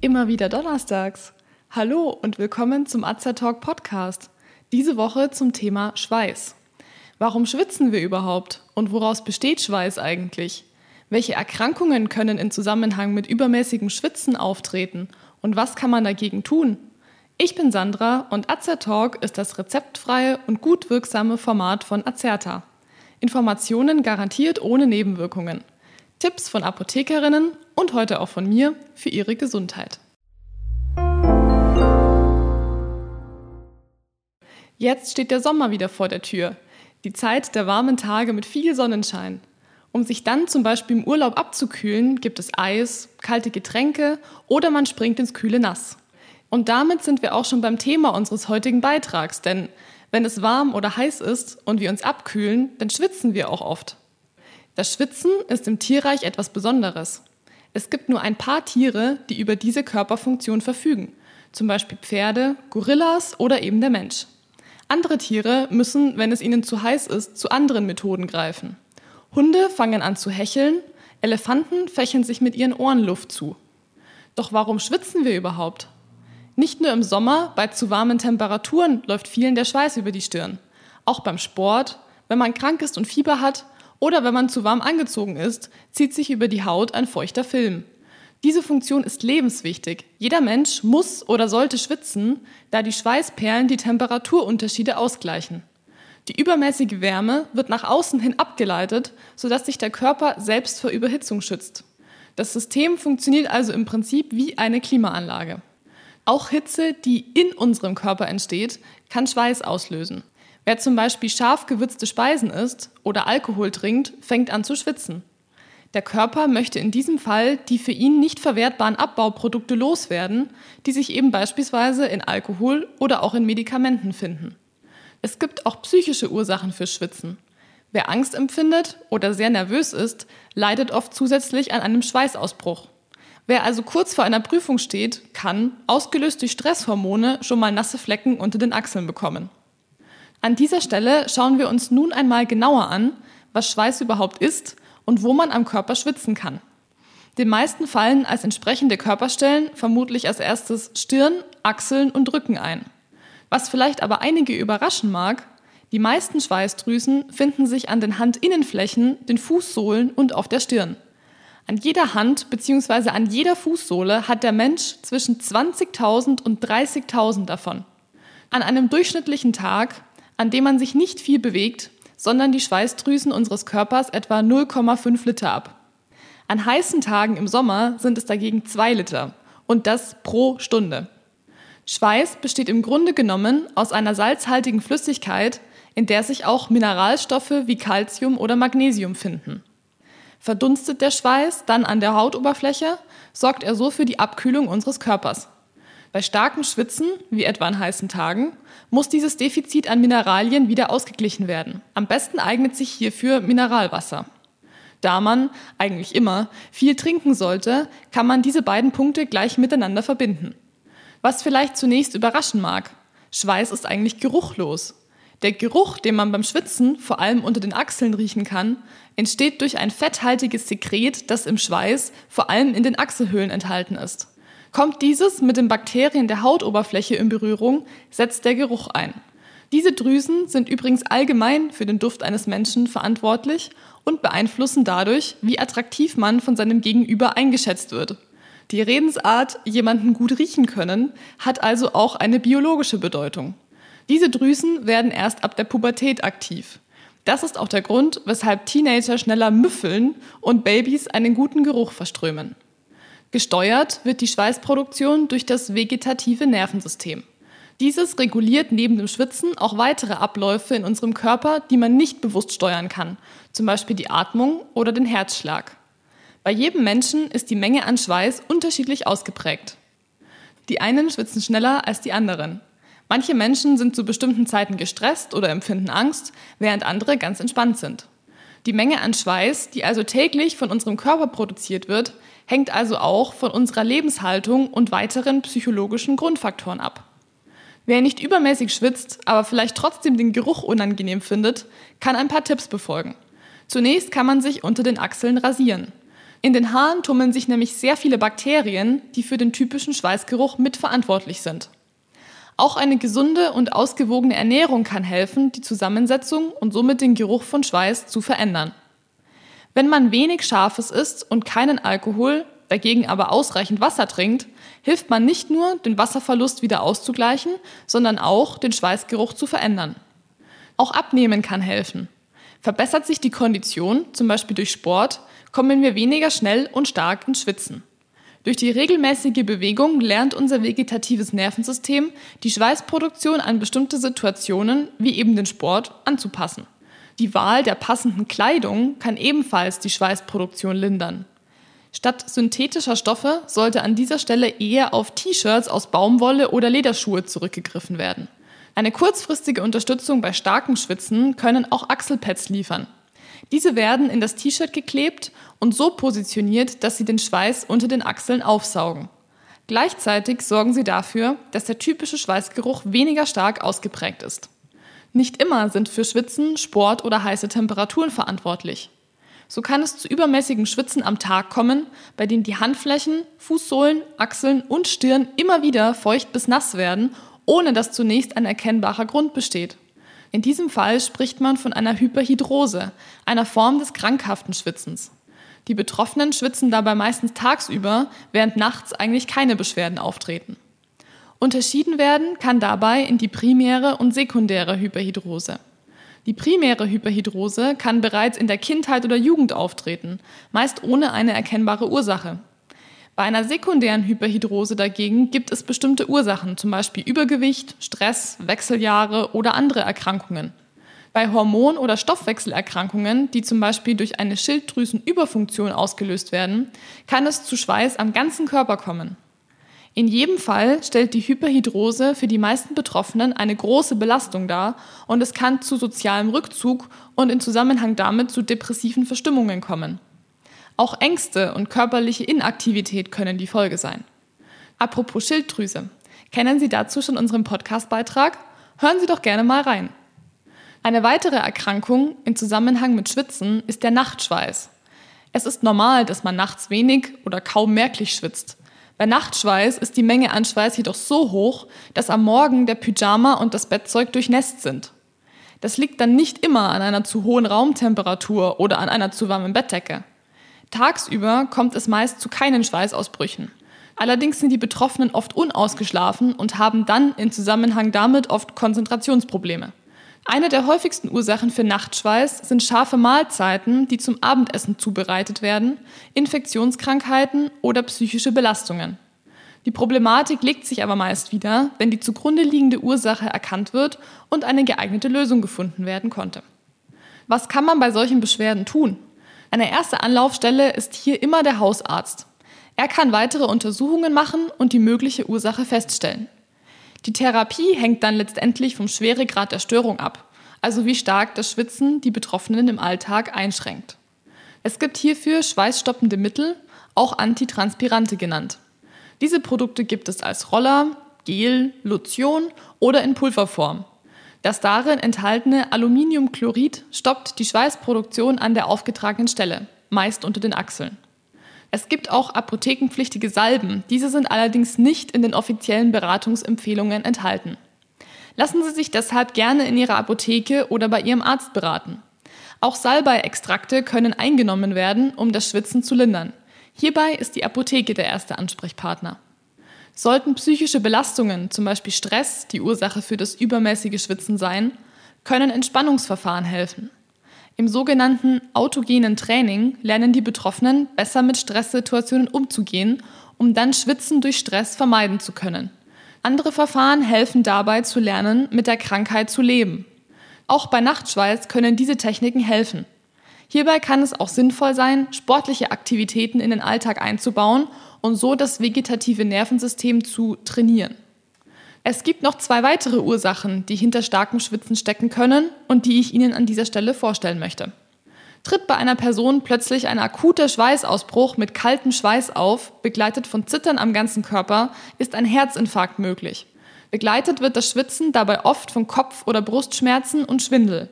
Immer wieder donnerstags. Hallo und willkommen zum Talk Podcast. Diese Woche zum Thema Schweiß. Warum schwitzen wir überhaupt und woraus besteht Schweiß eigentlich? Welche Erkrankungen können in Zusammenhang mit übermäßigem Schwitzen auftreten und was kann man dagegen tun? Ich bin Sandra und Talk ist das rezeptfreie und gut wirksame Format von Azerta. Informationen garantiert ohne Nebenwirkungen. Tipps von Apothekerinnen und heute auch von mir für Ihre Gesundheit. Jetzt steht der Sommer wieder vor der Tür, die Zeit der warmen Tage mit viel Sonnenschein. Um sich dann zum Beispiel im Urlaub abzukühlen, gibt es Eis, kalte Getränke oder man springt ins kühle Nass. Und damit sind wir auch schon beim Thema unseres heutigen Beitrags, denn wenn es warm oder heiß ist und wir uns abkühlen, dann schwitzen wir auch oft. Das Schwitzen ist im Tierreich etwas Besonderes. Es gibt nur ein paar Tiere, die über diese Körperfunktion verfügen, zum Beispiel Pferde, Gorillas oder eben der Mensch. Andere Tiere müssen, wenn es ihnen zu heiß ist, zu anderen Methoden greifen. Hunde fangen an zu hecheln, Elefanten fächeln sich mit ihren Ohren Luft zu. Doch warum schwitzen wir überhaupt? Nicht nur im Sommer, bei zu warmen Temperaturen läuft vielen der Schweiß über die Stirn. Auch beim Sport, wenn man krank ist und Fieber hat oder wenn man zu warm angezogen ist, zieht sich über die Haut ein feuchter Film. Diese Funktion ist lebenswichtig. Jeder Mensch muss oder sollte schwitzen, da die Schweißperlen die Temperaturunterschiede ausgleichen. Die übermäßige Wärme wird nach außen hin abgeleitet, sodass sich der Körper selbst vor Überhitzung schützt. Das System funktioniert also im Prinzip wie eine Klimaanlage. Auch Hitze, die in unserem Körper entsteht, kann Schweiß auslösen. Wer zum Beispiel scharf gewürzte Speisen isst oder Alkohol trinkt, fängt an zu schwitzen. Der Körper möchte in diesem Fall die für ihn nicht verwertbaren Abbauprodukte loswerden, die sich eben beispielsweise in Alkohol oder auch in Medikamenten finden. Es gibt auch psychische Ursachen für Schwitzen. Wer Angst empfindet oder sehr nervös ist, leidet oft zusätzlich an einem Schweißausbruch. Wer also kurz vor einer Prüfung steht, kann, ausgelöst durch Stresshormone, schon mal nasse Flecken unter den Achseln bekommen. An dieser Stelle schauen wir uns nun einmal genauer an, was Schweiß überhaupt ist und wo man am Körper schwitzen kann. Den meisten fallen als entsprechende Körperstellen vermutlich als erstes Stirn, Achseln und Rücken ein. Was vielleicht aber einige überraschen mag, die meisten Schweißdrüsen finden sich an den Handinnenflächen, den Fußsohlen und auf der Stirn. An jeder Hand bzw. an jeder Fußsohle hat der Mensch zwischen 20.000 und 30.000 davon. An einem durchschnittlichen Tag an dem man sich nicht viel bewegt, sondern die Schweißdrüsen unseres Körpers etwa 0,5 Liter ab. An heißen Tagen im Sommer sind es dagegen 2 Liter und das pro Stunde. Schweiß besteht im Grunde genommen aus einer salzhaltigen Flüssigkeit, in der sich auch Mineralstoffe wie Calcium oder Magnesium finden. Verdunstet der Schweiß dann an der Hautoberfläche, sorgt er so für die Abkühlung unseres Körpers. Bei starkem Schwitzen, wie etwa an heißen Tagen, muss dieses Defizit an Mineralien wieder ausgeglichen werden. Am besten eignet sich hierfür Mineralwasser. Da man, eigentlich immer, viel trinken sollte, kann man diese beiden Punkte gleich miteinander verbinden. Was vielleicht zunächst überraschen mag, Schweiß ist eigentlich geruchlos. Der Geruch, den man beim Schwitzen vor allem unter den Achseln riechen kann, entsteht durch ein fetthaltiges Sekret, das im Schweiß vor allem in den Achselhöhlen enthalten ist. Kommt dieses mit den Bakterien der Hautoberfläche in Berührung, setzt der Geruch ein. Diese Drüsen sind übrigens allgemein für den Duft eines Menschen verantwortlich und beeinflussen dadurch, wie attraktiv man von seinem Gegenüber eingeschätzt wird. Die Redensart jemanden gut riechen können hat also auch eine biologische Bedeutung. Diese Drüsen werden erst ab der Pubertät aktiv. Das ist auch der Grund, weshalb Teenager schneller müffeln und Babys einen guten Geruch verströmen. Gesteuert wird die Schweißproduktion durch das vegetative Nervensystem. Dieses reguliert neben dem Schwitzen auch weitere Abläufe in unserem Körper, die man nicht bewusst steuern kann, zum Beispiel die Atmung oder den Herzschlag. Bei jedem Menschen ist die Menge an Schweiß unterschiedlich ausgeprägt. Die einen schwitzen schneller als die anderen. Manche Menschen sind zu bestimmten Zeiten gestresst oder empfinden Angst, während andere ganz entspannt sind. Die Menge an Schweiß, die also täglich von unserem Körper produziert wird, hängt also auch von unserer Lebenshaltung und weiteren psychologischen Grundfaktoren ab. Wer nicht übermäßig schwitzt, aber vielleicht trotzdem den Geruch unangenehm findet, kann ein paar Tipps befolgen. Zunächst kann man sich unter den Achseln rasieren. In den Haaren tummeln sich nämlich sehr viele Bakterien, die für den typischen Schweißgeruch mitverantwortlich sind. Auch eine gesunde und ausgewogene Ernährung kann helfen, die Zusammensetzung und somit den Geruch von Schweiß zu verändern. Wenn man wenig Scharfes isst und keinen Alkohol, dagegen aber ausreichend Wasser trinkt, hilft man nicht nur, den Wasserverlust wieder auszugleichen, sondern auch, den Schweißgeruch zu verändern. Auch Abnehmen kann helfen. Verbessert sich die Kondition, zum Beispiel durch Sport, kommen wir weniger schnell und stark ins Schwitzen. Durch die regelmäßige Bewegung lernt unser vegetatives Nervensystem, die Schweißproduktion an bestimmte Situationen, wie eben den Sport, anzupassen. Die Wahl der passenden Kleidung kann ebenfalls die Schweißproduktion lindern. Statt synthetischer Stoffe sollte an dieser Stelle eher auf T-Shirts aus Baumwolle oder Lederschuhe zurückgegriffen werden. Eine kurzfristige Unterstützung bei starkem Schwitzen können auch Achselpads liefern. Diese werden in das T-Shirt geklebt und so positioniert, dass sie den Schweiß unter den Achseln aufsaugen. Gleichzeitig sorgen sie dafür, dass der typische Schweißgeruch weniger stark ausgeprägt ist. Nicht immer sind für Schwitzen, Sport oder heiße Temperaturen verantwortlich. So kann es zu übermäßigem Schwitzen am Tag kommen, bei dem die Handflächen, Fußsohlen, Achseln und Stirn immer wieder feucht bis nass werden, ohne dass zunächst ein erkennbarer Grund besteht. In diesem Fall spricht man von einer Hyperhidrose, einer Form des krankhaften Schwitzens. Die Betroffenen schwitzen dabei meistens tagsüber, während nachts eigentlich keine Beschwerden auftreten. Unterschieden werden kann dabei in die primäre und sekundäre Hyperhidrose. Die primäre Hyperhidrose kann bereits in der Kindheit oder Jugend auftreten, meist ohne eine erkennbare Ursache. Bei einer sekundären Hyperhidrose dagegen gibt es bestimmte Ursachen, zum Beispiel Übergewicht, Stress, Wechseljahre oder andere Erkrankungen. Bei Hormon- oder Stoffwechselerkrankungen, die zum Beispiel durch eine Schilddrüsenüberfunktion ausgelöst werden, kann es zu Schweiß am ganzen Körper kommen. In jedem Fall stellt die Hyperhidrose für die meisten Betroffenen eine große Belastung dar und es kann zu sozialem Rückzug und in Zusammenhang damit zu depressiven Verstimmungen kommen. Auch Ängste und körperliche Inaktivität können die Folge sein. Apropos Schilddrüse. Kennen Sie dazu schon unseren Podcastbeitrag? Hören Sie doch gerne mal rein. Eine weitere Erkrankung im Zusammenhang mit Schwitzen ist der Nachtschweiß. Es ist normal, dass man nachts wenig oder kaum merklich schwitzt. Bei Nachtschweiß ist die Menge an Schweiß jedoch so hoch, dass am Morgen der Pyjama und das Bettzeug durchnässt sind. Das liegt dann nicht immer an einer zu hohen Raumtemperatur oder an einer zu warmen Bettdecke. Tagsüber kommt es meist zu keinen Schweißausbrüchen. Allerdings sind die Betroffenen oft unausgeschlafen und haben dann in Zusammenhang damit oft Konzentrationsprobleme. Eine der häufigsten Ursachen für Nachtschweiß sind scharfe Mahlzeiten, die zum Abendessen zubereitet werden, Infektionskrankheiten oder psychische Belastungen. Die Problematik legt sich aber meist wieder, wenn die zugrunde liegende Ursache erkannt wird und eine geeignete Lösung gefunden werden konnte. Was kann man bei solchen Beschwerden tun? Eine erste Anlaufstelle ist hier immer der Hausarzt. Er kann weitere Untersuchungen machen und die mögliche Ursache feststellen. Die Therapie hängt dann letztendlich vom Schweregrad der Störung ab, also wie stark das Schwitzen die Betroffenen im Alltag einschränkt. Es gibt hierfür schweißstoppende Mittel, auch Antitranspirante genannt. Diese Produkte gibt es als Roller, Gel, Lotion oder in Pulverform. Das darin enthaltene Aluminiumchlorid stoppt die Schweißproduktion an der aufgetragenen Stelle, meist unter den Achseln. Es gibt auch apothekenpflichtige Salben, diese sind allerdings nicht in den offiziellen Beratungsempfehlungen enthalten. Lassen Sie sich deshalb gerne in Ihrer Apotheke oder bei Ihrem Arzt beraten. Auch Salbei-Extrakte können eingenommen werden, um das Schwitzen zu lindern. Hierbei ist die Apotheke der erste Ansprechpartner. Sollten psychische Belastungen, zum Beispiel Stress, die Ursache für das übermäßige Schwitzen sein, können Entspannungsverfahren helfen. Im sogenannten autogenen Training lernen die Betroffenen besser mit Stresssituationen umzugehen, um dann Schwitzen durch Stress vermeiden zu können. Andere Verfahren helfen dabei zu lernen, mit der Krankheit zu leben. Auch bei Nachtschweiß können diese Techniken helfen. Hierbei kann es auch sinnvoll sein, sportliche Aktivitäten in den Alltag einzubauen und so das vegetative Nervensystem zu trainieren. Es gibt noch zwei weitere Ursachen, die hinter starkem Schwitzen stecken können und die ich Ihnen an dieser Stelle vorstellen möchte. Tritt bei einer Person plötzlich ein akuter Schweißausbruch mit kaltem Schweiß auf, begleitet von Zittern am ganzen Körper, ist ein Herzinfarkt möglich. Begleitet wird das Schwitzen dabei oft von Kopf- oder Brustschmerzen und Schwindel.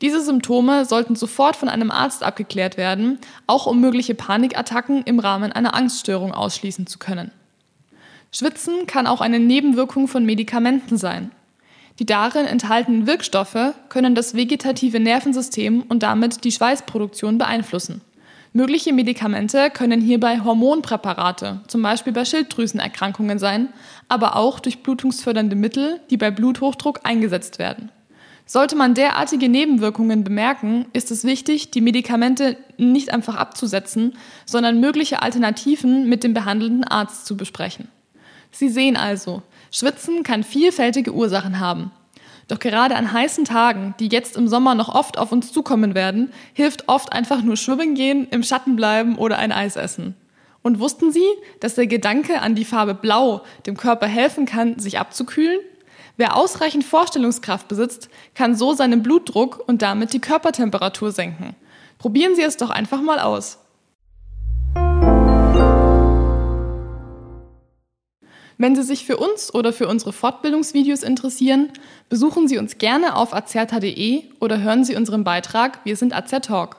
Diese Symptome sollten sofort von einem Arzt abgeklärt werden, auch um mögliche Panikattacken im Rahmen einer Angststörung ausschließen zu können. Schwitzen kann auch eine Nebenwirkung von Medikamenten sein. Die darin enthaltenen Wirkstoffe können das vegetative Nervensystem und damit die Schweißproduktion beeinflussen. Mögliche Medikamente können hierbei Hormonpräparate, zum Beispiel bei Schilddrüsenerkrankungen sein, aber auch durch blutungsfördernde Mittel, die bei Bluthochdruck eingesetzt werden. Sollte man derartige Nebenwirkungen bemerken, ist es wichtig, die Medikamente nicht einfach abzusetzen, sondern mögliche Alternativen mit dem behandelnden Arzt zu besprechen. Sie sehen also, Schwitzen kann vielfältige Ursachen haben. Doch gerade an heißen Tagen, die jetzt im Sommer noch oft auf uns zukommen werden, hilft oft einfach nur schwimmen gehen, im Schatten bleiben oder ein Eis essen. Und wussten Sie, dass der Gedanke an die Farbe Blau dem Körper helfen kann, sich abzukühlen? Wer ausreichend Vorstellungskraft besitzt, kann so seinen Blutdruck und damit die Körpertemperatur senken. Probieren Sie es doch einfach mal aus. Wenn Sie sich für uns oder für unsere Fortbildungsvideos interessieren, besuchen Sie uns gerne auf azerta.de oder hören Sie unseren Beitrag Wir sind Azertalk.